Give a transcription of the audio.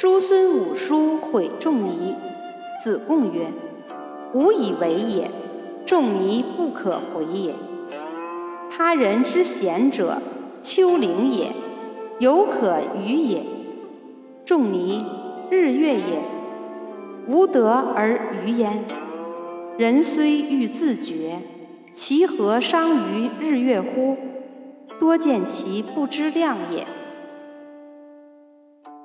叔孙五叔毁仲尼。子贡曰：“吾以为也，仲尼不可回也。他人之贤者，丘陵也，犹可与也。仲尼，日月也，无德而愚焉。人虽欲自觉，其何伤于日月乎？多见其不知量也。”